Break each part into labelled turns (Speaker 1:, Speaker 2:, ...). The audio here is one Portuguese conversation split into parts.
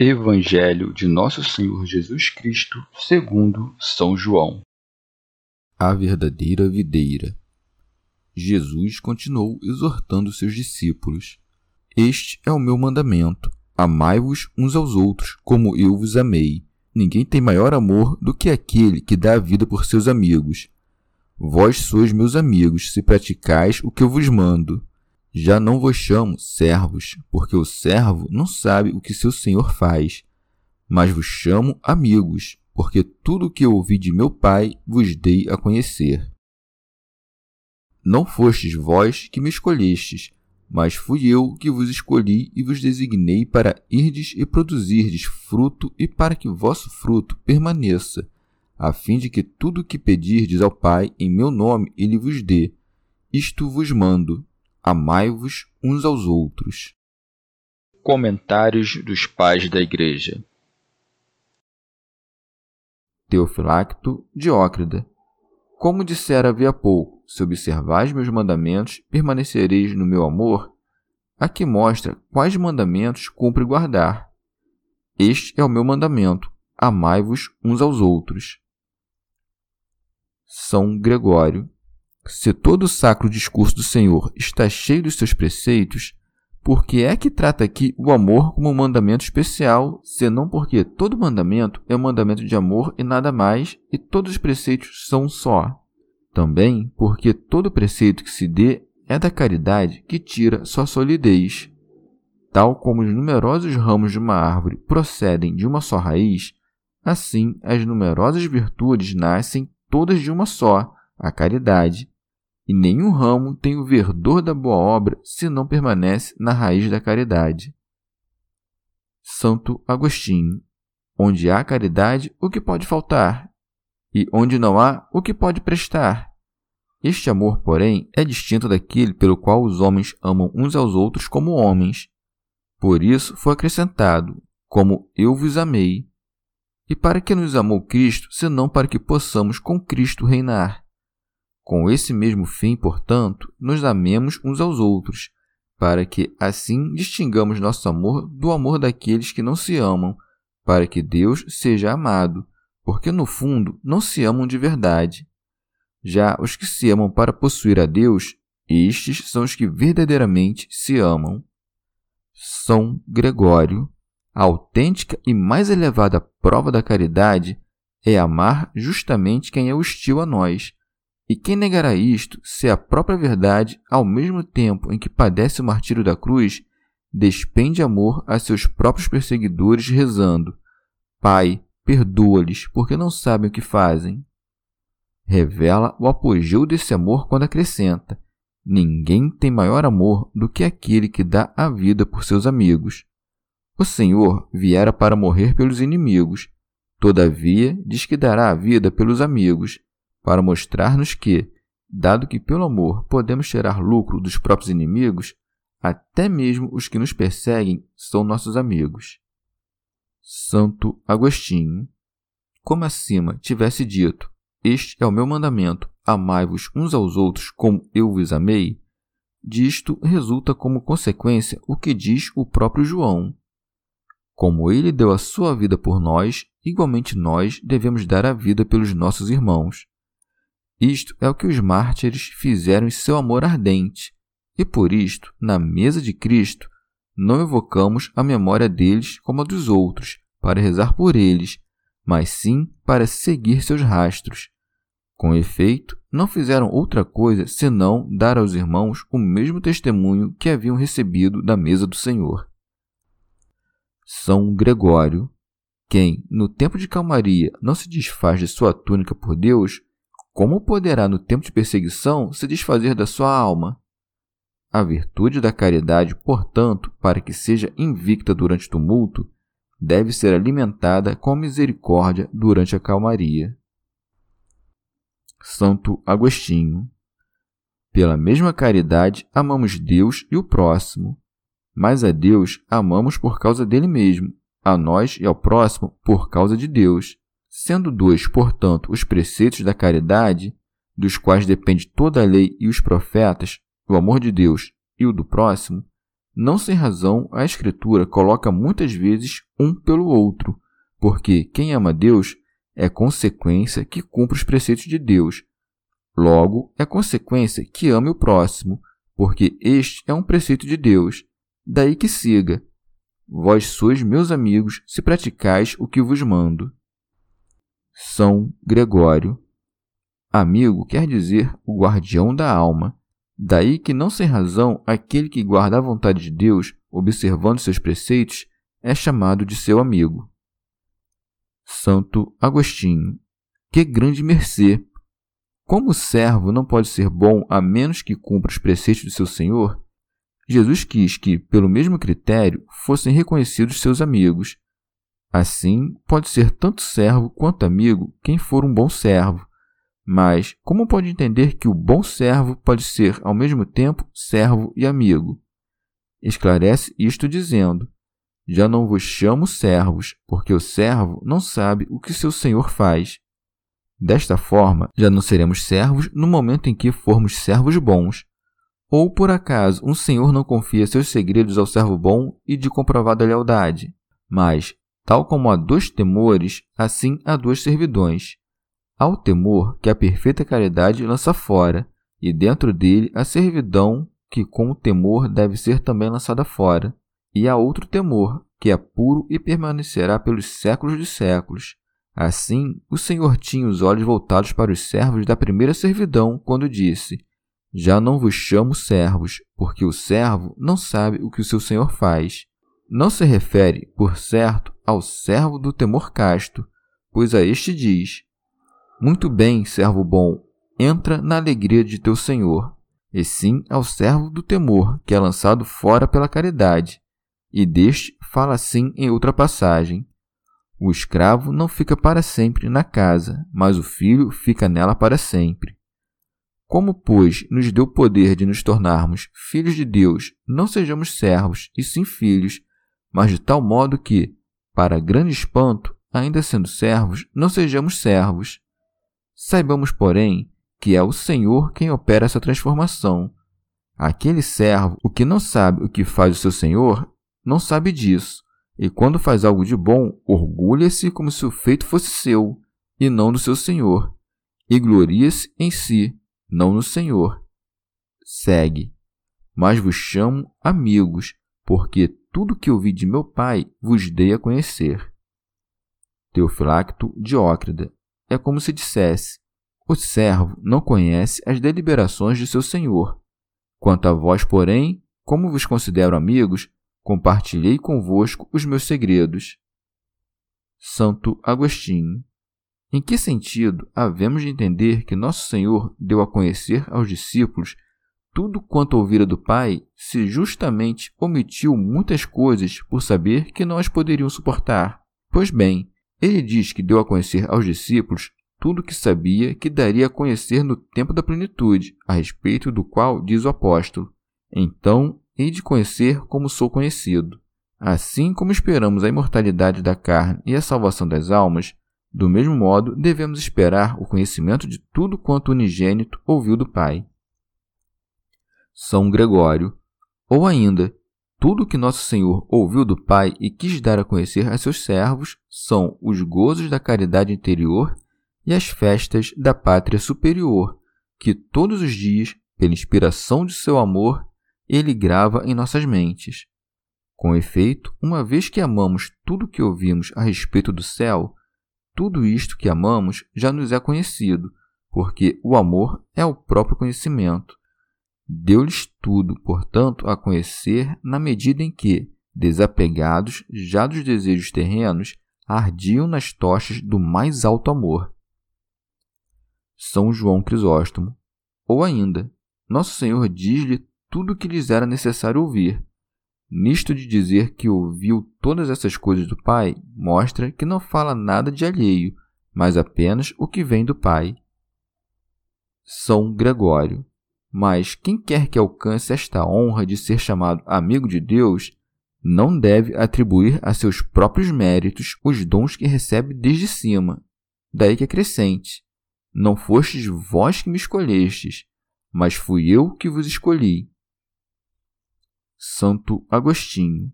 Speaker 1: Evangelho de Nosso Senhor Jesus Cristo, segundo São João.
Speaker 2: A verdadeira videira. Jesus continuou exortando seus discípulos: Este é o meu mandamento: amai-vos uns aos outros, como eu vos amei. Ninguém tem maior amor do que aquele que dá a vida por seus amigos. Vós sois meus amigos, se praticais o que eu vos mando. Já não vos chamo servos, porque o servo não sabe o que seu senhor faz, mas vos chamo amigos, porque tudo o que ouvi de meu Pai vos dei a conhecer. Não fostes vós que me escolhestes, mas fui eu que vos escolhi e vos designei para irdes e produzirdes fruto e para que vosso fruto permaneça, a fim de que tudo o que pedirdes ao Pai em meu nome ele vos dê. Isto vos mando, Amai-vos uns aos outros.
Speaker 1: Comentários dos Pais da Igreja
Speaker 2: Teofilacto Diócrida Como dissera havia pouco, se observais meus mandamentos, permanecereis no meu amor, aqui mostra quais mandamentos cumpre guardar. Este é o meu mandamento: amai-vos uns aos outros. São Gregório se todo o sacro discurso do Senhor está cheio dos seus preceitos, por que é que trata aqui o amor como um mandamento especial, senão porque todo mandamento é um mandamento de amor e nada mais, e todos os preceitos são só? Também porque todo preceito que se dê é da caridade que tira sua solidez. Tal como os numerosos ramos de uma árvore procedem de uma só raiz, assim as numerosas virtudes nascem todas de uma só, a caridade e nenhum ramo tem o verdor da boa obra se não permanece na raiz da caridade. Santo Agostinho. Onde há caridade, o que pode faltar? E onde não há, o que pode prestar? Este amor, porém, é distinto daquele pelo qual os homens amam uns aos outros como homens. Por isso foi acrescentado, como eu vos amei. E para que nos amou Cristo, senão para que possamos com Cristo reinar? Com esse mesmo fim, portanto, nos amemos uns aos outros, para que assim distingamos nosso amor do amor daqueles que não se amam, para que Deus seja amado, porque no fundo não se amam de verdade. Já os que se amam para possuir a Deus, estes são os que verdadeiramente se amam. São Gregório. A autêntica e mais elevada prova da caridade é amar justamente quem é hostil a nós e quem negará isto, se a própria verdade, ao mesmo tempo em que padece o martírio da cruz, despende amor a seus próprios perseguidores, rezando: Pai, perdoa-lhes, porque não sabem o que fazem. Revela o apogeu desse amor quando acrescenta: Ninguém tem maior amor do que aquele que dá a vida por seus amigos. O Senhor viera para morrer pelos inimigos, todavia diz que dará a vida pelos amigos para mostrar-nos que, dado que pelo amor podemos tirar lucro dos próprios inimigos, até mesmo os que nos perseguem são nossos amigos. Santo Agostinho. Como acima tivesse dito, este é o meu mandamento, amai-vos uns aos outros como eu vos amei, disto resulta como consequência o que diz o próprio João. Como ele deu a sua vida por nós, igualmente nós devemos dar a vida pelos nossos irmãos. Isto é o que os mártires fizeram em seu amor ardente, e por isto, na mesa de Cristo, não evocamos a memória deles como a dos outros, para rezar por eles, mas sim para seguir seus rastros. Com efeito, não fizeram outra coisa senão dar aos irmãos o mesmo testemunho que haviam recebido da mesa do Senhor. São Gregório, quem, no tempo de calmaria, não se desfaz de sua túnica por Deus, como poderá, no tempo de perseguição, se desfazer da sua alma? A virtude da caridade, portanto, para que seja invicta durante o tumulto, deve ser alimentada com misericórdia durante a calmaria. Santo Agostinho. Pela mesma caridade, amamos Deus e o próximo. Mas a Deus amamos por causa dele mesmo, a nós e ao próximo por causa de Deus. Sendo dois, portanto, os preceitos da caridade, dos quais depende toda a lei e os profetas, o amor de Deus e o do próximo, não sem razão, a Escritura coloca muitas vezes um pelo outro, porque quem ama Deus é consequência que cumpre os preceitos de Deus. Logo, é consequência que ame o próximo, porque este é um preceito de Deus. Daí que siga: Vós sois meus amigos se praticais o que vos mando. São Gregório. Amigo quer dizer o guardião da alma. Daí que, não sem razão, aquele que guarda a vontade de Deus, observando seus preceitos, é chamado de seu amigo. Santo Agostinho. Que grande mercê! Como o servo não pode ser bom a menos que cumpra os preceitos de seu senhor, Jesus quis que, pelo mesmo critério, fossem reconhecidos seus amigos. Assim, pode ser tanto servo quanto amigo quem for um bom servo, mas como pode entender que o bom servo pode ser ao mesmo tempo servo e amigo? Esclarece isto dizendo: Já não vos chamo servos, porque o servo não sabe o que seu senhor faz. Desta forma, já não seremos servos no momento em que formos servos bons. Ou por acaso um senhor não confia seus segredos ao servo bom e de comprovada lealdade. Mas, tal como há dois temores, assim há duas servidões Há o temor que a perfeita caridade lança fora, e dentro dele a servidão que com o temor deve ser também lançada fora. E há outro temor, que é puro e permanecerá pelos séculos de séculos. Assim, o Senhor tinha os olhos voltados para os servos da primeira servidão, quando disse: Já não vos chamo servos, porque o servo não sabe o que o seu senhor faz. Não se refere, por certo, ao servo do temor casto, pois a este diz: muito bem, servo bom, entra na alegria de teu senhor, e sim ao servo do temor, que é lançado fora pela caridade. E deste fala assim em outra passagem: O escravo não fica para sempre na casa, mas o filho fica nela para sempre. Como, pois, nos deu poder de nos tornarmos filhos de Deus, não sejamos servos, e sim filhos, mas de tal modo que, para grande espanto, ainda sendo servos, não sejamos servos, Saibamos, porém, que é o Senhor quem opera essa transformação. Aquele servo, o que não sabe o que faz o seu senhor, não sabe disso, e quando faz algo de bom, orgulha-se como se o feito fosse seu, e não do seu senhor, e gloria-se em si, não no senhor. Segue. Mas vos chamo amigos, porque tudo que ouvi de meu pai vos dei a conhecer. Teofilacto Diócrida, é como se dissesse: O servo não conhece as deliberações de seu senhor. Quanto a vós, porém, como vos considero amigos, compartilhei convosco os meus segredos. Santo Agostinho. Em que sentido havemos de entender que Nosso Senhor deu a conhecer aos discípulos tudo quanto ouvira do Pai, se justamente omitiu muitas coisas por saber que não as poderiam suportar? Pois bem, ele diz que deu a conhecer aos discípulos tudo o que sabia que daria a conhecer no tempo da plenitude, a respeito do qual diz o apóstolo: Então hei de conhecer como sou conhecido. Assim como esperamos a imortalidade da carne e a salvação das almas, do mesmo modo devemos esperar o conhecimento de tudo quanto o unigênito ouviu do Pai. São Gregório, ou ainda, tudo que nosso Senhor ouviu do Pai e quis dar a conhecer a seus servos são os gozos da caridade interior e as festas da pátria superior, que todos os dias, pela inspiração de seu amor, ele grava em nossas mentes. Com efeito, uma vez que amamos tudo o que ouvimos a respeito do céu, tudo isto que amamos já nos é conhecido, porque o amor é o próprio conhecimento. Deu-lhes tudo, portanto, a conhecer na medida em que, desapegados já dos desejos terrenos, ardiam nas tochas do mais alto amor. São João Crisóstomo. Ou ainda, Nosso Senhor diz-lhe tudo o que lhes era necessário ouvir. Nisto de dizer que ouviu todas essas coisas do Pai, mostra que não fala nada de alheio, mas apenas o que vem do Pai. São Gregório. Mas quem quer que alcance esta honra de ser chamado amigo de Deus, não deve atribuir a seus próprios méritos os dons que recebe desde cima. Daí que acrescente: Não fostes vós que me escolhestes, mas fui eu que vos escolhi. Santo Agostinho.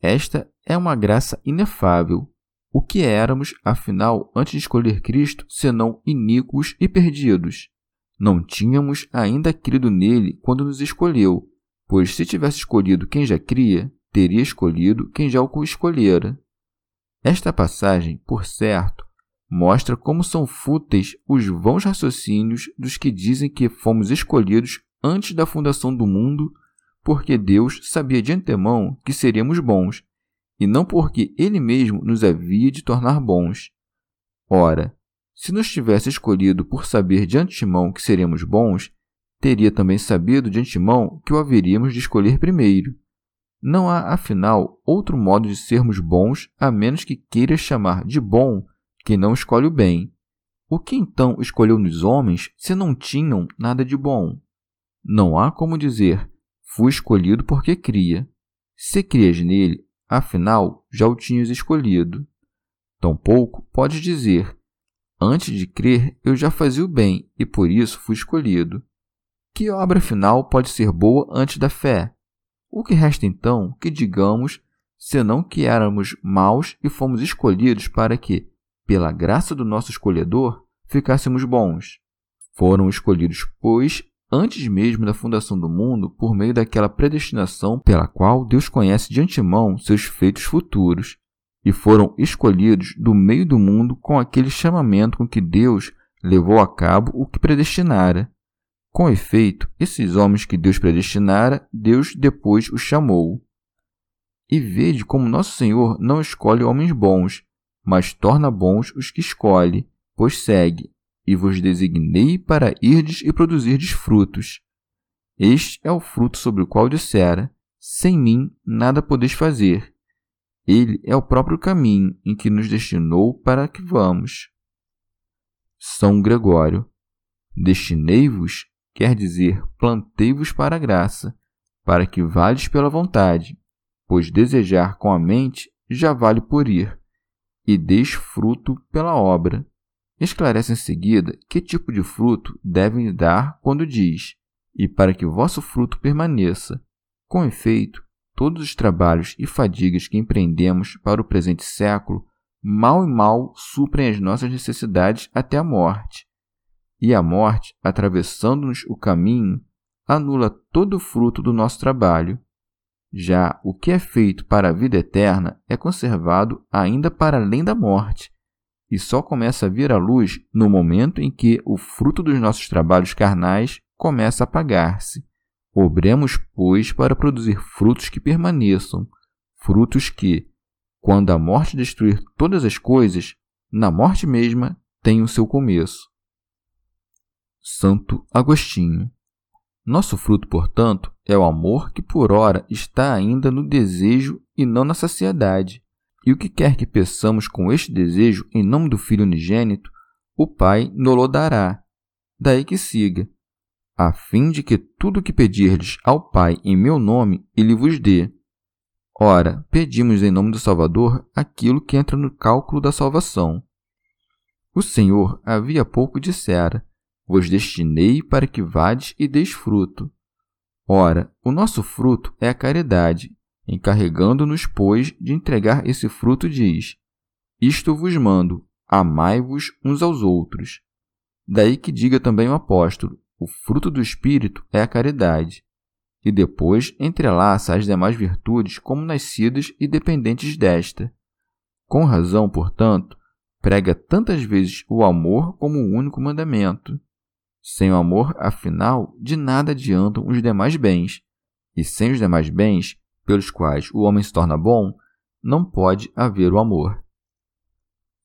Speaker 2: Esta é uma graça inefável. O que éramos, afinal, antes de escolher Cristo, senão iníquos e perdidos? Não tínhamos ainda crido nele quando nos escolheu, pois se tivesse escolhido quem já cria, teria escolhido quem já o escolhera. Esta passagem, por certo, mostra como são fúteis os vãos raciocínios dos que dizem que fomos escolhidos antes da fundação do mundo, porque Deus sabia de antemão que seríamos bons, e não porque Ele mesmo nos havia de tornar bons. Ora, se nos tivesse escolhido por saber de antemão que seremos bons, teria também sabido de antemão que o haveríamos de escolher primeiro. Não há, afinal, outro modo de sermos bons a menos que queiras chamar de bom quem não escolhe o bem. O que então escolheu nos homens se não tinham nada de bom? Não há como dizer, fui escolhido porque cria. Se crias nele, afinal, já o tinhas escolhido. Tampouco podes dizer, antes de crer, eu já fazia o bem e por isso fui escolhido. Que obra final pode ser boa antes da fé? O que resta então que digamos, senão que éramos maus e fomos escolhidos para que, pela graça do nosso escolhedor, ficássemos bons? Foram escolhidos, pois, antes mesmo da fundação do mundo, por meio daquela predestinação pela qual Deus conhece de antemão seus feitos futuros, e foram escolhidos do meio do mundo com aquele chamamento com que Deus levou a cabo o que predestinara. Com efeito, esses homens que Deus predestinara, Deus depois os chamou. E vede como nosso Senhor não escolhe homens bons, mas torna bons os que escolhe, pois segue, e vos designei para irdes e produzirdes frutos. Este é o fruto sobre o qual dissera: Sem mim nada podeis fazer. Ele é o próprio caminho em que nos destinou para que vamos. São Gregório. Destinei-vos quer dizer plantei-vos para a graça, para que vales pela vontade, pois desejar com a mente já vale por ir, e deis fruto pela obra. Esclarece em seguida que tipo de fruto devem dar quando diz, e para que vosso fruto permaneça. Com efeito, todos os trabalhos e fadigas que empreendemos para o presente século, mal e mal suprem as nossas necessidades até a morte e a morte, atravessando-nos o caminho, anula todo o fruto do nosso trabalho. Já o que é feito para a vida eterna é conservado ainda para além da morte, e só começa a vir à luz no momento em que o fruto dos nossos trabalhos carnais começa a apagar-se. Obremos, pois, para produzir frutos que permaneçam, frutos que, quando a morte destruir todas as coisas, na morte mesma tem o seu começo. Santo Agostinho. Nosso fruto, portanto, é o amor que por ora está ainda no desejo e não na saciedade. E o que quer que peçamos com este desejo em nome do Filho unigênito, o Pai nolo dará. Daí que siga, a fim de que tudo o que pedirdes ao Pai em meu nome, ele vos dê. Ora, pedimos em nome do Salvador aquilo que entra no cálculo da salvação. O Senhor havia pouco dissera: vos destinei para que vades e deis fruto. Ora, o nosso fruto é a caridade, encarregando-nos, pois, de entregar esse fruto, diz: Isto vos mando, amai-vos uns aos outros. Daí que diga também o apóstolo: o fruto do Espírito é a caridade. e depois entrelaça as demais virtudes como nascidas e dependentes desta. Com razão, portanto, prega tantas vezes o amor como o único mandamento. Sem o amor, afinal, de nada adiantam os demais bens, e sem os demais bens, pelos quais o homem se torna bom, não pode haver o amor.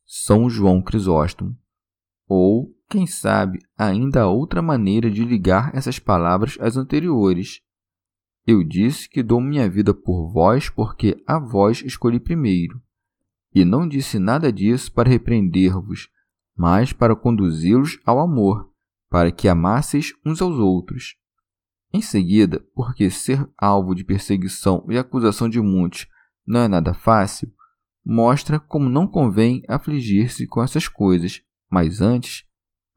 Speaker 2: São João Crisóstomo. Ou, quem sabe, ainda há outra maneira de ligar essas palavras às anteriores. Eu disse que dou minha vida por vós porque a vós escolhi primeiro. E não disse nada disso para repreender-vos, mas para conduzi-los ao amor, para que amasseis uns aos outros. Em seguida, porque ser alvo de perseguição e acusação de muitos não é nada fácil, mostra como não convém afligir-se com essas coisas, mas antes